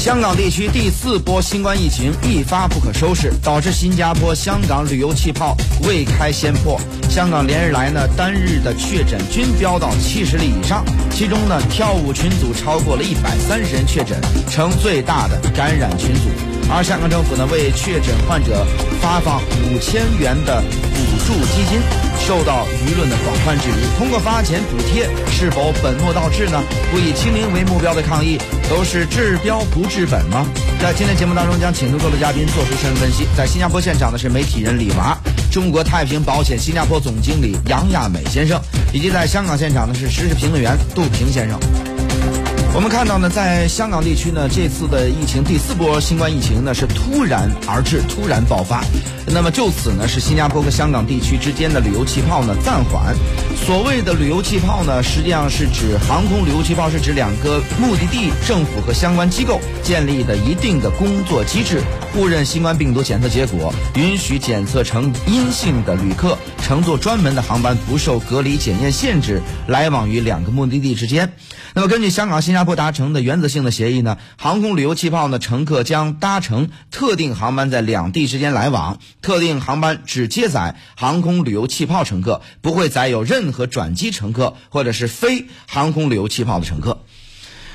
香港地区第四波新冠疫情一发不可收拾，导致新加坡、香港旅游气泡未开先破。香港连日来呢，单日的确诊均飙到七十例以上，其中呢，跳舞群组超过了一百三十人确诊，成最大的感染群组。而香港政府呢，为确诊患者发放五千元的补助基金，受到舆论的广泛质疑。通过发钱补贴，是否本末倒置呢？不以清零为目标的抗议，都是治标不治本吗？在今天节目当中，将请出各位嘉宾做出深入分析。在新加坡现场的是媒体人李娃，中国太平保险新加坡总经理杨亚美先生，以及在香港现场的是时事评论员杜平先生。我们看到呢，在香港地区呢，这次的疫情第四波新冠疫情呢是突然而至，突然爆发。那么就此呢，是新加坡和香港地区之间的旅游气泡呢暂缓。所谓的旅游气泡呢，实际上是指航空旅游气泡，是指两个目的地政府和相关机构建立的一定的工作机制，互认新冠病毒检测结果，允许检测呈阴性的旅客乘坐专门的航班，不受隔离检验限制，来往于两个目的地之间。那么根据香港、新加加坡达成的原则性的协议呢，航空旅游气泡呢，乘客将搭乘特定航班在两地之间来往，特定航班只接载航空旅游气泡乘客，不会载有任何转机乘客或者是非航空旅游气泡的乘客。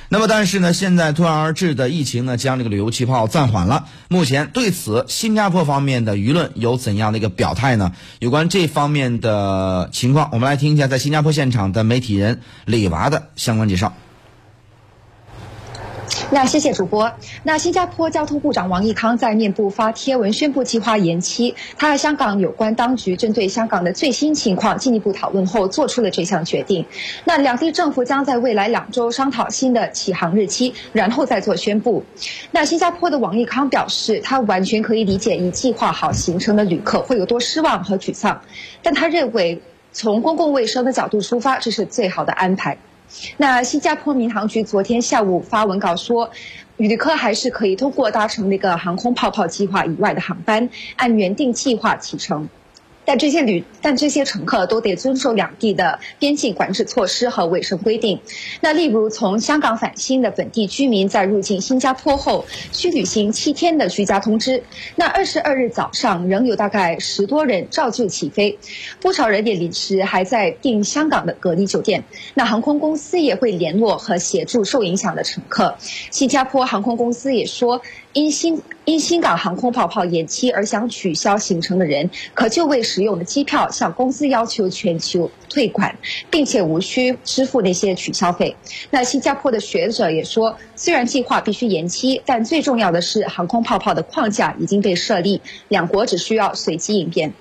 那么，但是呢，现在突然而至的疫情呢，将这个旅游气泡暂缓了。目前对此，新加坡方面的舆论有怎样的一个表态呢？有关这方面的情况，我们来听一下在新加坡现场的媒体人李娃的相关介绍。那谢谢主播。那新加坡交通部长王毅康在面部发贴文宣布计划延期。他和香港有关当局针对香港的最新情况进一步讨论后，做出了这项决定。那两地政府将在未来两周商讨新的起航日期，然后再做宣布。那新加坡的王毅康表示，他完全可以理解已计划好行程的旅客会有多失望和沮丧，但他认为从公共卫生的角度出发，这是最好的安排。那新加坡民航局昨天下午发文稿说，旅客还是可以通过搭乘那个航空泡泡计划以外的航班，按原定计划启程。但这些旅，但这些乘客都得遵守两地的边境管制措施和卫生规定。那例如从香港返新的本地居民在入境新加坡后，需履行七天的居家通知。那二十二日早上仍有大概十多人照旧起飞，不少人也临时还在订香港的隔离酒店。那航空公司也会联络和协助受影响的乘客。新加坡航空公司也说。因新因新港航空泡泡延期而想取消行程的人，可就未使用的机票向公司要求全球退款，并且无需支付那些取消费。那新加坡的学者也说，虽然计划必须延期，但最重要的是航空泡泡的框架已经被设立，两国只需要随机应变。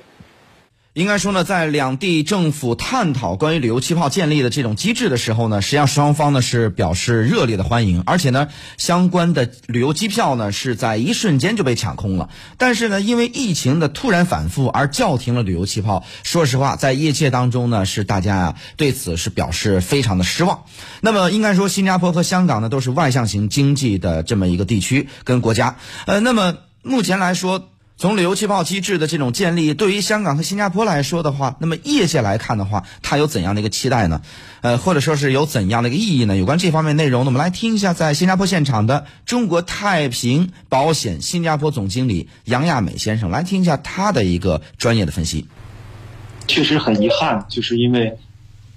应该说呢，在两地政府探讨关于旅游气泡建立的这种机制的时候呢，实际上双方呢是表示热烈的欢迎，而且呢，相关的旅游机票呢是在一瞬间就被抢空了。但是呢，因为疫情的突然反复而叫停了旅游气泡。说实话，在业界当中呢，是大家啊对此是表示非常的失望。那么应该说，新加坡和香港呢都是外向型经济的这么一个地区跟国家。呃，那么目前来说。从旅游气泡机制的这种建立，对于香港和新加坡来说的话，那么业界来看的话，它有怎样的一个期待呢？呃，或者说是有怎样的一个意义呢？有关这方面内容呢，我们来听一下在新加坡现场的中国太平保险新加坡总经理杨亚美先生，来听一下他的一个专业的分析。确实很遗憾，就是因为，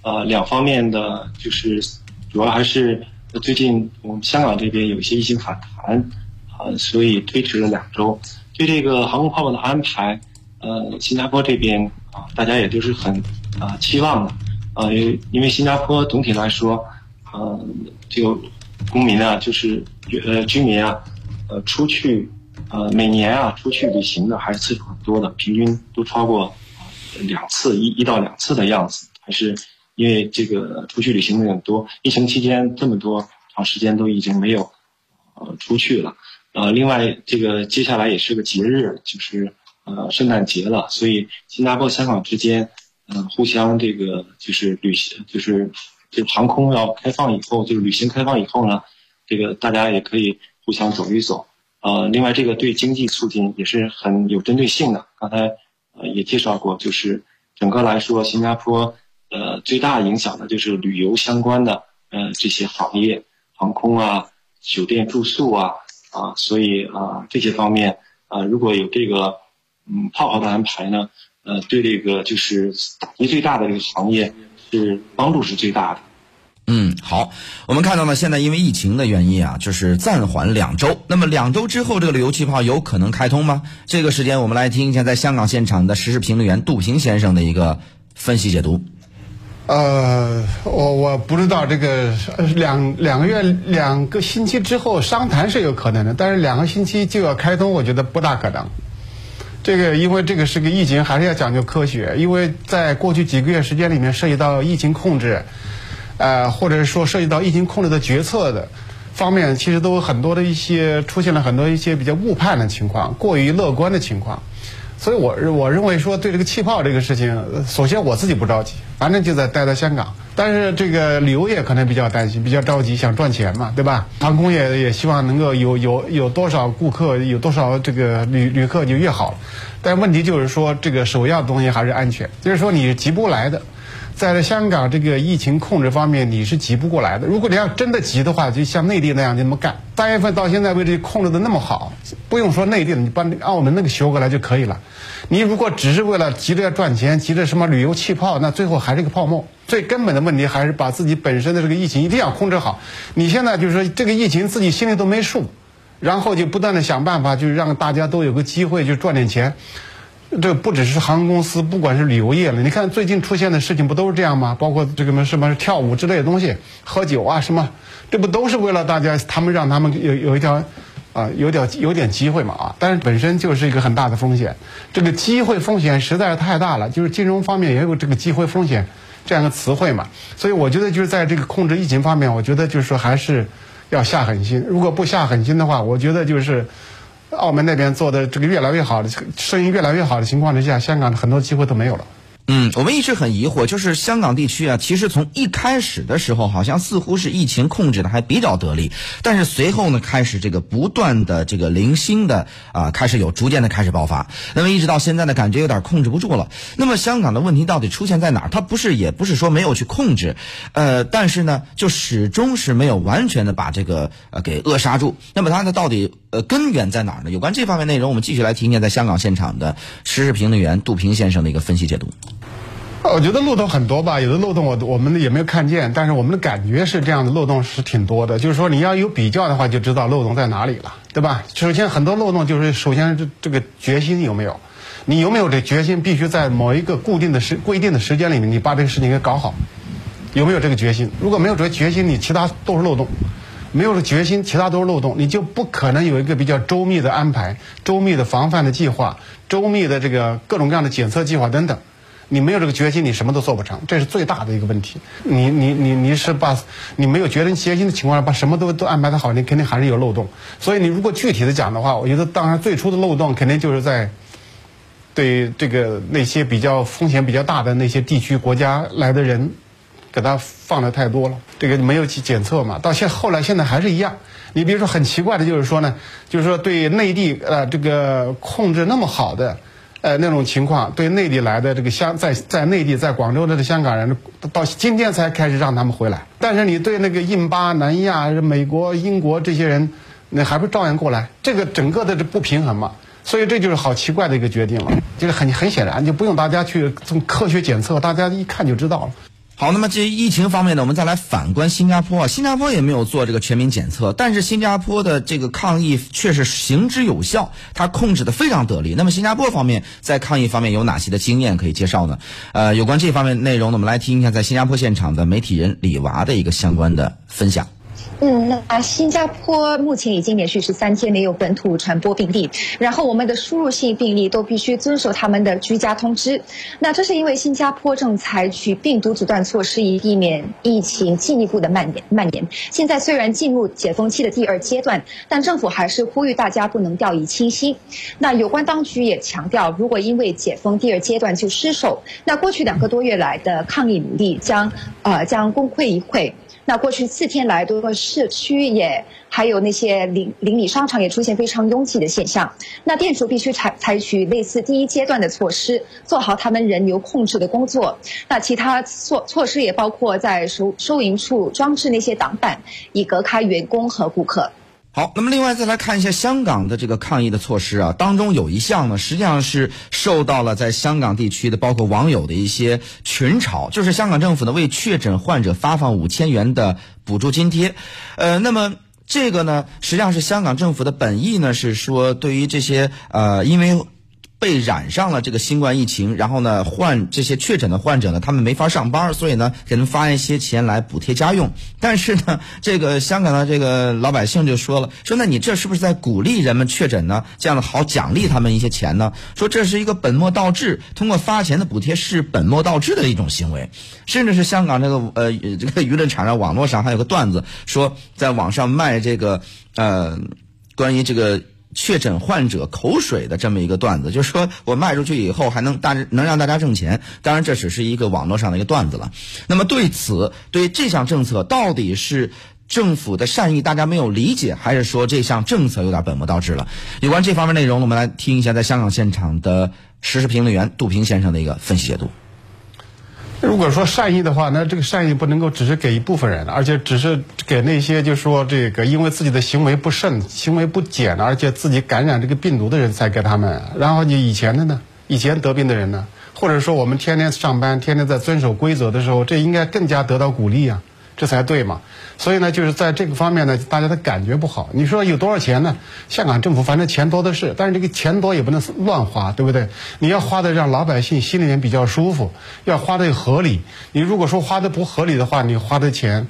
呃，两方面的就是主要还是最近我们香港这边有一些疫情反弹，啊，所以推迟了两周。对这个航空泡泡的安排，呃，新加坡这边啊，大家也都是很啊期望的，啊，因因为新加坡总体来说，呃，这个公民啊，就是呃居民啊，呃，出去呃每年啊出去旅行的还是次数很多的，平均都超过两次一一到两次的样子，还是因为这个出去旅行的很多，疫情期间这么多长时间都已经没有呃出去了。呃，另外，这个接下来也是个节日，就是呃圣诞节了，所以新加坡、香港之间，嗯，互相这个就是旅行，就是这航空要开放以后，就是旅行开放以后呢，这个大家也可以互相走一走。呃，另外，这个对经济促进也是很有针对性的。刚才呃也介绍过，就是整个来说，新加坡呃最大影响的就是旅游相关的呃这些行业，航空啊、酒店住宿啊。啊，所以啊这些方面啊如果有这个嗯泡泡的安排呢，呃对这个就是打击最大的这个行业是帮助是最大的。嗯，好，我们看到呢，现在因为疫情的原因啊，就是暂缓两周。那么两周之后，这个旅游气泡有可能开通吗？这个时间我们来听一下在香港现场的时事评论员杜平先生的一个分析解读。呃，我我不知道这个两两个月两个星期之后商谈是有可能的，但是两个星期就要开通，我觉得不大可能。这个因为这个是个疫情，还是要讲究科学。因为在过去几个月时间里面，涉及到疫情控制。呃，或者说涉及到疫情控制的决策的方面，其实都有很多的一些出现了很多一些比较误判的情况，过于乐观的情况。所以，我我认为说对这个气泡这个事情，首先我自己不着急，反正就在待在香港。但是这个旅游业可能比较担心，比较着急，想赚钱嘛，对吧？航空业也希望能够有有有多少顾客，有多少这个旅旅客就越好。但问题就是说，这个首要东西还是安全，就是说你急不来的。在香港这个疫情控制方面，你是急不过来的。如果你要真的急的话，就像内地那样那么干。三月份到现在为止控制的那么好，不用说内地了，你把澳门那个修过来就可以了。你如果只是为了急着要赚钱，急着什么旅游气泡，那最后还是一个泡沫。最根本的问题还是把自己本身的这个疫情一定要控制好。你现在就是说这个疫情自己心里都没数，然后就不断的想办法，就是让大家都有个机会就赚点钱。这不只是航空公司，不管是旅游业了，你看最近出现的事情不都是这样吗？包括这个什么什么跳舞之类的东西，喝酒啊什么，这不都是为了大家，他们让他们有有一条，啊，有点有点机会嘛啊！但是本身就是一个很大的风险，这个机会风险实在是太大了。就是金融方面也有这个机会风险这样的词汇嘛，所以我觉得就是在这个控制疫情方面，我觉得就是说还是要下狠心。如果不下狠心的话，我觉得就是。澳门那边做的这个越来越好的生意越来越好的情况之下，香港的很多机会都没有了。嗯，我们一直很疑惑，就是香港地区啊，其实从一开始的时候，好像似乎是疫情控制的还比较得力，但是随后呢，开始这个不断的这个零星的啊，开始有逐渐的开始爆发，那么一直到现在呢，感觉有点控制不住了。那么香港的问题到底出现在哪儿？它不是也不是说没有去控制，呃，但是呢，就始终是没有完全的把这个呃给扼杀住。那么它呢，到底呃根源在哪儿呢？有关这方面内容，我们继续来听一下在香港现场的时事评论员杜平先生的一个分析解读。我觉得漏洞很多吧，有的漏洞我我们也没有看见，但是我们的感觉是这样的漏洞是挺多的。就是说你要有比较的话，就知道漏洞在哪里了，对吧？首先很多漏洞就是首先这这个决心有没有，你有没有这决心，必须在某一个固定的时规定的时间里面，你把这个事情给搞好，有没有这个决心？如果没有这个决心，你其他都是漏洞，没有了决心，其他都是漏洞，你就不可能有一个比较周密的安排、周密的防范的计划、周密的这个各种各样的检测计划等等。你没有这个决心，你什么都做不成，这是最大的一个问题。你你你你是把，你没有决定决心的情况下，把什么都都安排的好，你肯定还是有漏洞。所以你如果具体的讲的话，我觉得当然最初的漏洞肯定就是在，对这个那些比较风险比较大的那些地区国家来的人，给他放的太多了，这个没有去检测嘛。到现后来现在还是一样。你比如说很奇怪的就是说呢，就是说对内地呃这个控制那么好的。呃，那种情况对内地来的这个香在在内地在广州的香港人，到今天才开始让他们回来。但是你对那个印巴、南亚、美国、英国这些人，那还不照样过来？这个整个的这不平衡嘛，所以这就是好奇怪的一个决定了。就是很很显然，就不用大家去从科学检测，大家一看就知道了。好，那么这疫情方面呢，我们再来反观新加坡啊。新加坡也没有做这个全民检测，但是新加坡的这个抗疫却是行之有效，它控制的非常得力。那么新加坡方面在抗疫方面有哪些的经验可以介绍呢？呃，有关这方面内容呢，我们来听一下在新加坡现场的媒体人李娃的一个相关的分享。嗯，那新加坡目前已经连续十三天没有本土传播病例，然后我们的输入性病例都必须遵守他们的居家通知。那这是因为新加坡正采取病毒阻断措施，以避免疫情进一步的蔓延蔓延。现在虽然进入解封期的第二阶段，但政府还是呼吁大家不能掉以轻心。那有关当局也强调，如果因为解封第二阶段就失守，那过去两个多月来的抗疫努力将呃将功亏一篑。那过去四天来，多个市区也还有那些邻邻里商场也出现非常拥挤的现象。那店主必须采采取类似第一阶段的措施，做好他们人流控制的工作。那其他措措施也包括在收收银处装置那些挡板，以隔开员工和顾客。好，那么另外再来看一下香港的这个抗疫的措施啊，当中有一项呢，实际上是受到了在香港地区的包括网友的一些群嘲，就是香港政府呢为确诊患者发放五千元的补助津贴，呃，那么这个呢，实际上是香港政府的本意呢，是说对于这些呃因为。被染上了这个新冠疫情，然后呢，患这些确诊的患者呢，他们没法上班，所以呢，给他们发一些钱来补贴家用。但是呢，这个香港的这个老百姓就说了，说那你这是不是在鼓励人们确诊呢？这样的好奖励他们一些钱呢？说这是一个本末倒置，通过发钱的补贴是本末倒置的一种行为。甚至是香港这个呃这个舆论场上网络上还有个段子，说在网上卖这个呃关于这个。确诊患者口水的这么一个段子，就是说我卖出去以后还能大能让大家挣钱。当然，这只是一个网络上的一个段子了。那么对此，对这项政策到底是政府的善意大家没有理解，还是说这项政策有点本末倒置了？有关这方面内容，我们来听一下在香港现场的时事评论员杜平先生的一个分析解读。如果说善意的话，那这个善意不能够只是给一部分人，而且只是给那些就说这个因为自己的行为不慎、行为不检，而且自己感染这个病毒的人才给他们。然后你以前的呢，以前得病的人呢，或者说我们天天上班、天天在遵守规则的时候，这应该更加得到鼓励啊。这才对嘛，所以呢，就是在这个方面呢，大家的感觉不好。你说有多少钱呢？香港政府反正钱多的是，但是这个钱多也不能乱花，对不对？你要花的让老百姓心里面比较舒服，要花的合理。你如果说花的不合理的话，你花的钱，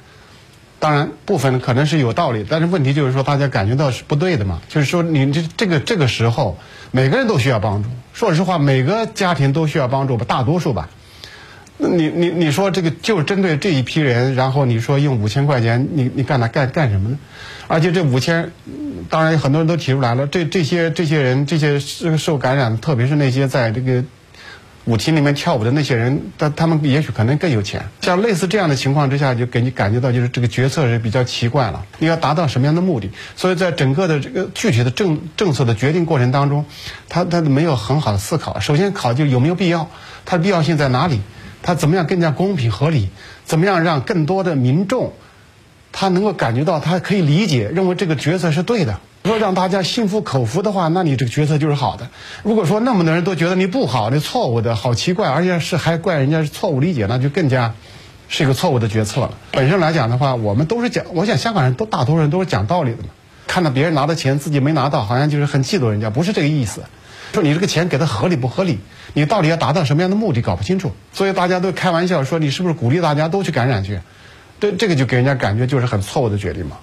当然部分可能是有道理，但是问题就是说大家感觉到是不对的嘛。就是说你这这个这个时候，每个人都需要帮助。说实话，每个家庭都需要帮助吧，大多数吧。那你你你说这个就是针对这一批人，然后你说用五千块钱，你你干它干干什么呢？而且这五千，当然很多人都提出来了，这这些这些人，这些受感染，特别是那些在这个舞厅里面跳舞的那些人，他他们也许可能更有钱。像类似这样的情况之下，就给你感觉到就是这个决策是比较奇怪了。你要达到什么样的目的？所以在整个的这个具体的政政策的决定过程当中，他他没有很好的思考。首先考就有没有必要，它的必要性在哪里？他怎么样更加公平合理？怎么样让更多的民众，他能够感觉到他可以理解，认为这个决策是对的。如果让大家心服口服的话，那你这个决策就是好的。如果说那么多人都觉得你不好，你错误的，好奇怪，而且是还怪人家是错误理解，那就更加是一个错误的决策了。本身来讲的话，我们都是讲，我想香港人都大多数人都是讲道理的嘛。看到别人拿的钱自己没拿到，好像就是很嫉妒人家，不是这个意思。说你这个钱给的合理不合理？你到底要达到什么样的目的？搞不清楚，所以大家都开玩笑说你是不是鼓励大家都去感染去？这这个就给人家感觉就是很错误的决定嘛。